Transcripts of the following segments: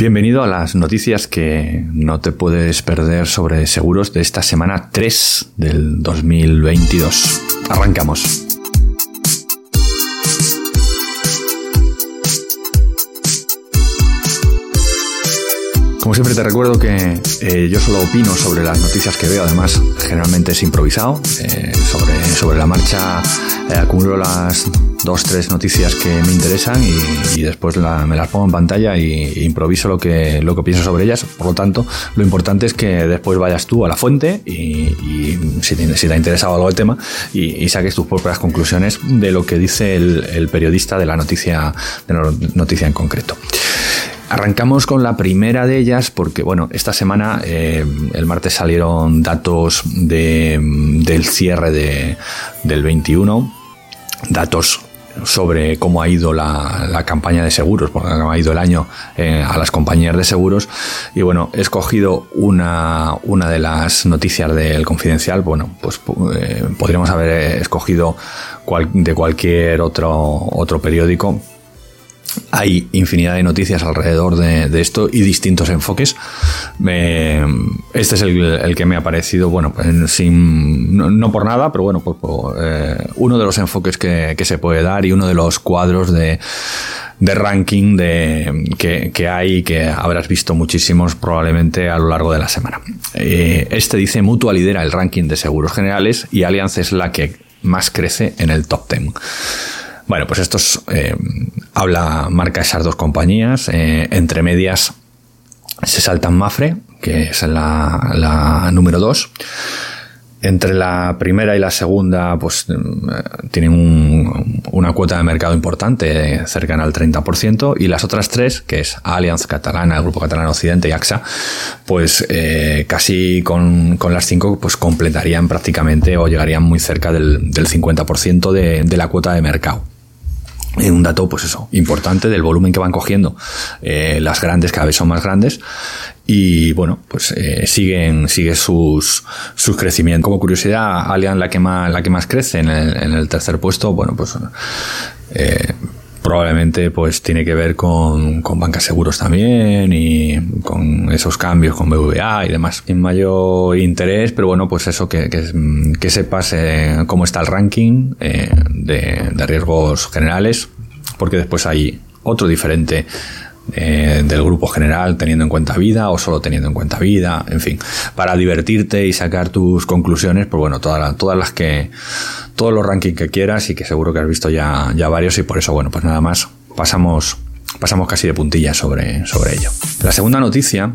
Bienvenido a las noticias que no te puedes perder sobre seguros de esta semana 3 del 2022. Arrancamos. Como siempre te recuerdo que eh, yo solo opino sobre las noticias que veo, además generalmente es improvisado. Eh, sobre, sobre la marcha eh, acumulo las dos, tres noticias que me interesan y, después me las pongo en pantalla y, improviso lo que, lo que pienso sobre ellas. Por lo tanto, lo importante es que después vayas tú a la fuente y, si, te, si, te, ha interesado algo el tema y, saques tus propias conclusiones de lo que dice el, periodista de la noticia, de la noticia en concreto. Arrancamos con la primera de ellas porque, bueno, esta semana, eh, el martes salieron datos del cierre de, del 21, datos sobre cómo ha ido la, campaña de seguros, porque ha ido el año eh, a las compañías de seguros. Y bueno, he escogido una, una de las noticias del confidencial. Bueno, pues eh, podríamos haber escogido de cualquier otro, otro periódico, hay infinidad de noticias alrededor de, esto y distintos enfoques. este es el, que me ha parecido, bueno, sin, no, por nada, pero bueno, pues, eh, uno de los enfoques que, se puede dar y uno de los cuadros de, ranking de, que, hay y que habrás visto muchísimos probablemente a lo largo de la semana. Eh, este dice Mutua lidera el ranking de seguros generales y Allianz es la que más crece en el top 10. Bueno, pues esto eh, habla, marca esas dos compañías. Eh, entre medias se saltan Mafre, que es la, número 2. Entre la primera y la segunda, pues mm, tienen una cuota de mercado importante, cercana al 30%, y las otras tres, que es Allianz Catalana, el Grupo Catalán Occidente y AXA, pues eh, casi con, las cinco, pues completarían prácticamente o llegarían muy cerca del, 50% de, de la cuota de mercado un dato, pues eso, importante del volumen que van cogiendo. Eh, las grandes cada vez son más grandes y bueno, pues eh, siguen, sigue sus, sus crecimientos. Como curiosidad, Allianz la que más, la que más crece en el, tercer puesto, bueno, pues eh, probablemente pues tiene que ver con, con bancas seguros también y con esos cambios con BVA y demás. Sin mayor interés, pero bueno, pues eso, que, que, que sepas eh, cómo está el ranking eh, de, de riesgos generales, porque después hay otro diferente eh, del grupo general teniendo en cuenta vida o solo teniendo en cuenta vida, en fin, para divertirte y sacar tus conclusiones, pues bueno, todas, todas las que, todos los rankings que quieras y que seguro que has visto ya, ya varios y por eso, bueno, pues nada más, pasamos, pasamos casi de puntilla sobre, sobre ello. La segunda noticia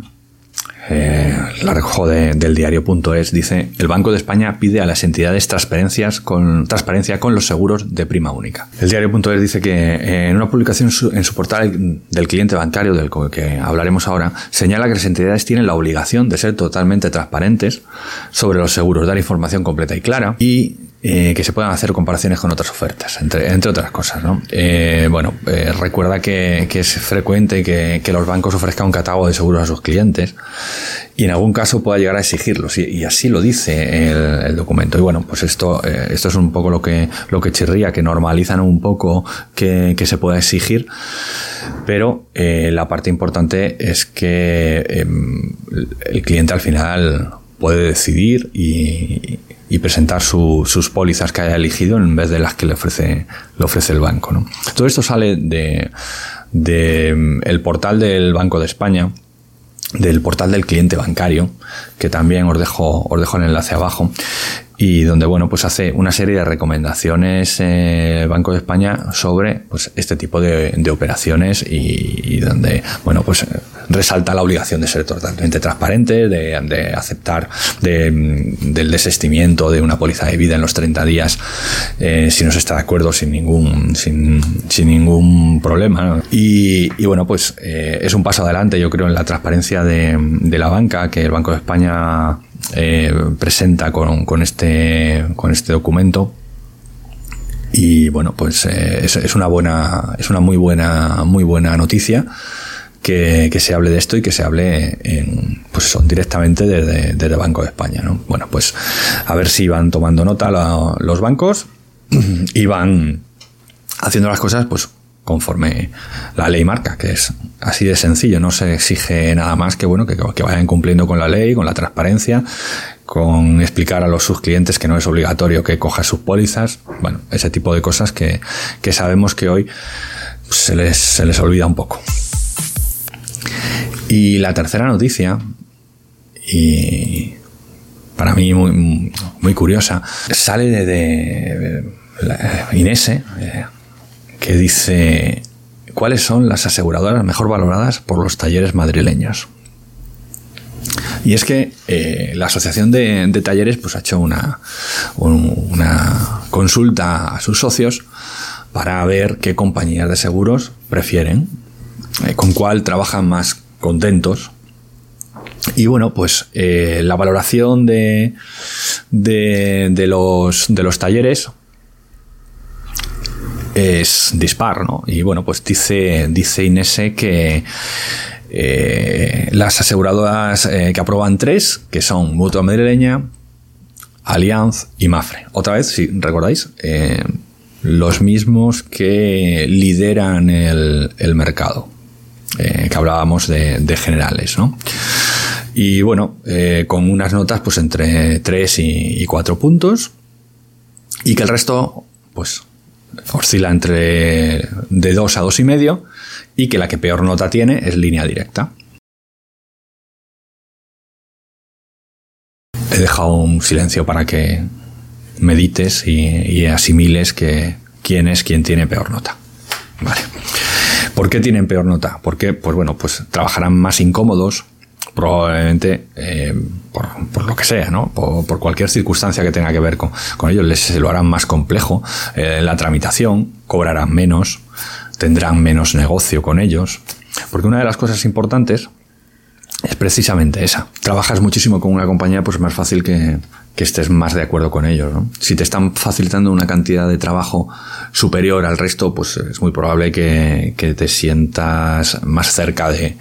eh, la recojo del diario.es, dice, el Banco de España pide a las entidades transparencias con, transparencia con los seguros de prima única. El diario.es dice que eh, en una publicación en su portal del cliente bancario, del que hablaremos ahora, señala que las entidades tienen la obligación de ser totalmente transparentes sobre los seguros, dar información completa y clara y eh, que se puedan hacer comparaciones con otras ofertas, entre, entre otras cosas. ¿no? Eh, bueno, eh, recuerda que, es frecuente que, los bancos ofrezcan un catálogo de seguros a sus clientes y en algún caso pueda llegar a exigirlos y, así lo dice el, el, documento. Y bueno, pues esto, esto es un poco lo que, lo que chirría, que normalizan un poco que, que se pueda exigir, pero la parte importante es que em, el cliente al final puede decidir y, y presentar sus pólizas que haya elegido en vez de las que le ofrece, le ofrece el banco. ¿no? Todo esto sale de, el portal del Banco de España, del portal del cliente bancario, que también os dejo, os dejo el enlace abajo, y donde bueno pues hace una serie de recomendaciones eh, Banco de España sobre pues este tipo de, operaciones y, donde bueno pues resalta la obligación de ser totalmente transparente, de, aceptar del desestimiento de una póliza de vida en los 30 días eh, si no se está de acuerdo sin ningún, sin, ningún problema. Y, bueno, pues eh, es un paso adelante, yo creo, en la transparencia de, la banca que el Banco de España eh, presenta con, con, este, con este documento. Y bueno, pues es, es, una buena, es una muy buena, muy buena noticia que, se hable de esto y que se hable en, pues directamente desde, el Banco de España. ¿no? Bueno, pues a ver si van tomando nota los bancos y van haciendo las cosas pues conforme la ley marca, que es así de sencillo, no se exige nada más que bueno que, que vayan cumpliendo con la ley, con la transparencia, con explicar a los sus clientes que no es obligatorio que coja sus pólizas, bueno, ese tipo de cosas que, que sabemos que hoy se les, se les olvida un poco. Y la tercera noticia, y para mí muy, curiosa, sale de, Inese, eh, que dice cuáles son las aseguradoras mejor valoradas por los talleres madrileños. Y es que eh, la Asociación de, Talleres pues, ha hecho una, una consulta a sus socios para ver qué compañías de seguros prefieren, eh, con cuál trabajan más contentos. Y bueno, pues eh, la valoración de, de, los, de los talleres es dispar, ¿no? Y bueno, pues dice, dice Inese que eh, las aseguradoras eh, que aprueban tres, que son Mutua Madrileña, Allianz y Mafre. Otra vez, si recordáis, los mismos que lideran el, el mercado. Eh, que hablábamos de, generales, ¿no? Y bueno, eh, con unas notas pues entre 3 y, 4 puntos y que el resto pues oscila entre de 2 a 2 y medio y que la que peor nota tiene es línea directa. He dejado un silencio para que medites y, y asimiles que quién es quien tiene peor nota. Vale. ¿Por qué tienen peor nota? Porque, pues bueno, pues trabajarán más incómodos, probablemente eh, por, lo que sea, ¿no? Por, cualquier circunstancia que tenga que ver con, ellos, les se lo harán más complejo eh, la tramitación, cobrarán menos, tendrán menos negocio con ellos. Porque una de las cosas importantes es precisamente esa. Trabajas muchísimo con una compañía, pues es más fácil que, estés más de acuerdo con ellos. Si te están facilitando una cantidad de trabajo superior al resto, pues es muy probable que, te sientas más cerca de,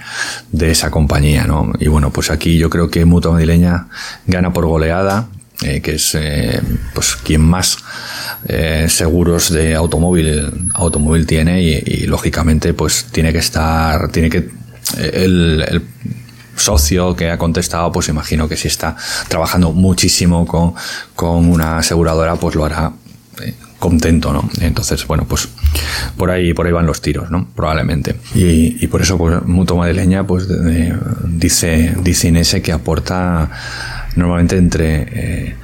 esa compañía. ¿no? Y bueno, pues aquí yo creo que Mutua Madrileña gana por goleada, eh, que es eh, pues quien más eh, seguros de automóvil automóvil tiene y, lógicamente pues tiene que estar tiene que socio que ha contestado, pues imagino que si está trabajando muchísimo con, con una aseguradora, pues lo hará eh, contento, ¿no? Entonces, bueno, pues por ahí, por ahí van los tiros, ¿no? Probablemente. Y, por eso, pues, Mutua Madrileña, pues, dice, dice Inese que aporta normalmente entre eh,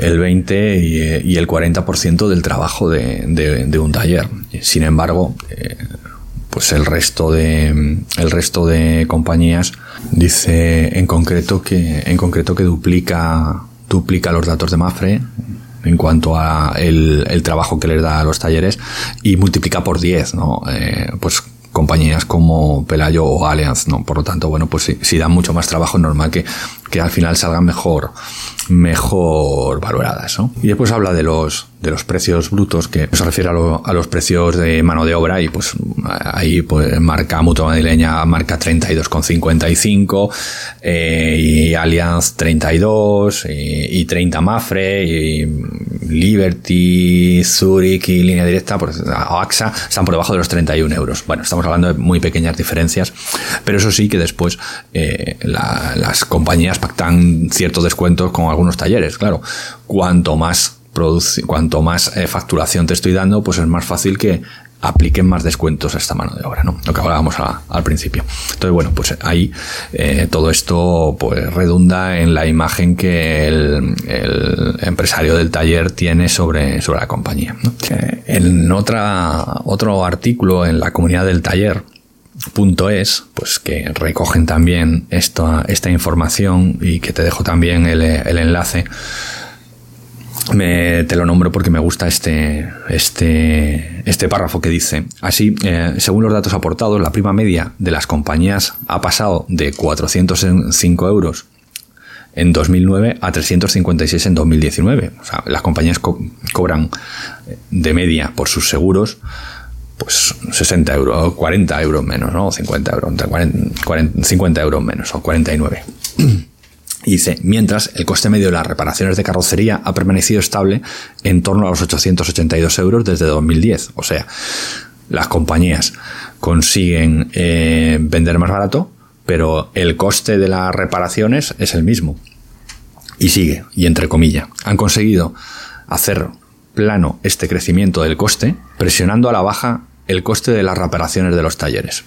el 20 y, el 40% del trabajo de, de, un taller. Sin embargo, eh, pues el resto de el resto de compañías dice en concreto que en concreto que duplica duplica los datos de Mafre en cuanto a el, el trabajo que les da a los talleres y multiplica por 10, ¿no? Eh, pues compañías como Pelayo o Allianz, ¿no? Por lo tanto, bueno, pues si, si dan mucho más trabajo, normal que, que al final salgan mejor, mejor valoradas, ¿no? Y después habla de los, de los precios brutos, que se refiere a, los precios de mano de obra, y pues ahí pues marca Mutua Madrileña, marca 32,55, eh, y Allianz 32, y, y 30 Mafre, y Liberty, Zurich y Línea Directa, pues, o AXA, están por debajo de los 31 euros. Bueno, estamos hablando de muy pequeñas diferencias, pero eso sí que después eh, las compañías pactan ciertos descuentos con algunos talleres, claro. Cuanto más cuanto más eh, facturación te estoy dando, pues es más fácil que apliquen más descuentos a esta mano de obra, ¿no? Lo que hablábamos al principio. Entonces, bueno, pues ahí eh, todo esto pues redunda en la imagen que el, empresario del taller tiene sobre, sobre la compañía. En otra, otro artículo en la comunidad del taller, es, pues que recogen también esta, esta información y que te dejo también el, enlace. Me, te lo nombro porque me gusta este, este, este párrafo que dice, así, eh, según los datos aportados, la prima media de las compañías ha pasado de 405 euros en 2009 a 356 en 2019. O sea, las compañías cobran de media por sus seguros pues 60 euros, 40 euros menos, ¿no? 50 euros, 50 euros menos, o 49. Dice, mientras el coste medio de las reparaciones de carrocería ha permanecido estable en torno a los 882 euros desde 2010. O sea, las compañías consiguen eh, vender más barato, pero el coste de las reparaciones es el mismo. Y sigue, y entre comillas, han conseguido hacer plano este crecimiento del coste, presionando a la baja el coste de las reparaciones de los talleres.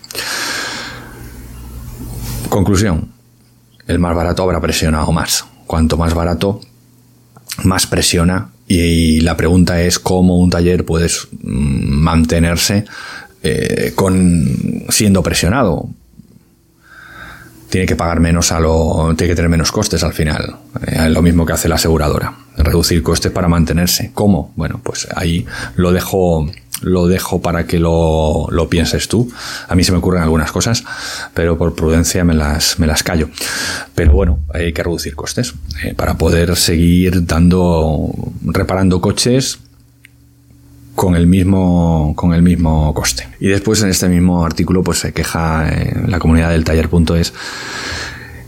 Conclusión, el más barato habrá presionado más. Cuanto más barato, más presiona y la pregunta es cómo un taller puede mantenerse eh, con siendo presionado tiene que pagar menos a lo, tiene que tener menos costes al final. Eh, lo mismo que hace la aseguradora. Reducir costes para mantenerse. ¿Cómo? Bueno, pues ahí lo dejo, lo dejo para que lo, lo pienses tú. A mí se me ocurren algunas cosas, pero por prudencia me las, me las callo. Pero bueno, hay que reducir costes eh, para poder seguir dando, reparando coches con el mismo con el mismo coste. Y después en este mismo artículo pues se queja en la comunidad del taller.es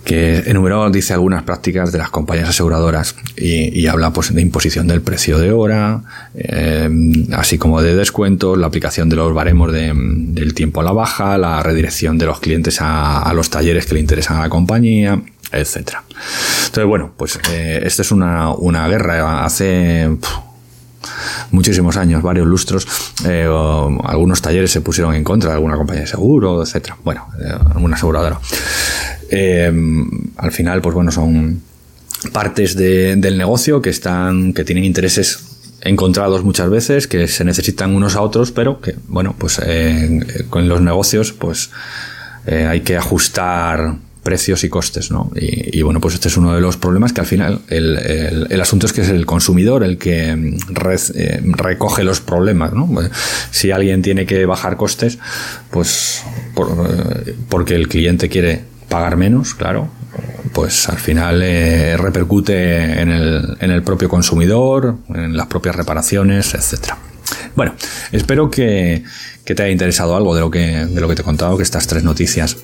que enumeró, dice algunas prácticas de las compañías aseguradoras y, habla pues de imposición del precio de hora, eh, así como de descuentos, la aplicación de los baremos del tiempo a la baja, la redirección de los clientes a, los talleres que le interesan a la compañía, etcétera. Entonces, bueno, pues eh, esta es una, una guerra. Hace muchísimos años, varios lustros, eh, algunos talleres se pusieron en contra de alguna compañía de seguro, etcétera. Bueno, alguna aseguradora. Eh, al final, pues bueno, son partes del negocio que están, que tienen intereses encontrados muchas veces, que se necesitan unos a otros, pero que, bueno, pues con los negocios, pues hay que ajustar precios y costes, ¿no? Y, bueno, pues este es uno de los problemas que al final el, asunto es que es el consumidor el que mm, eh, recoge los problemas, ¿no? Si alguien tiene que bajar costes, pues eh, porque el cliente quiere pagar menos, claro, pues al final eh, repercute en el, en el propio consumidor, en las propias reparaciones, etcétera. Bueno, espero que, que, te haya interesado algo de lo que, de lo que te he contado, que estas tres noticias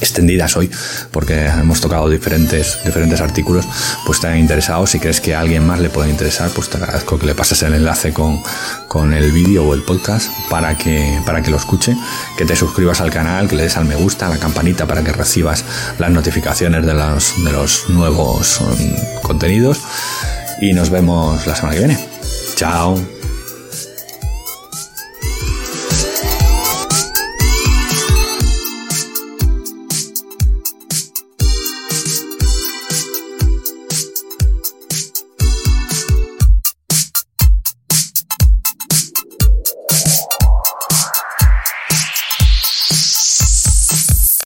extendidas hoy porque hemos tocado diferentes, diferentes artículos, pues te han interesado. Si crees que a alguien más le puede interesar, pues te agradezco que le pases el enlace con, con el vídeo o el podcast para que, para que lo escuche, que te suscribas al canal, que le des al me gusta, a la campanita para que recibas las notificaciones de los, de los nuevos um, contenidos y nos vemos la semana que viene. Chao.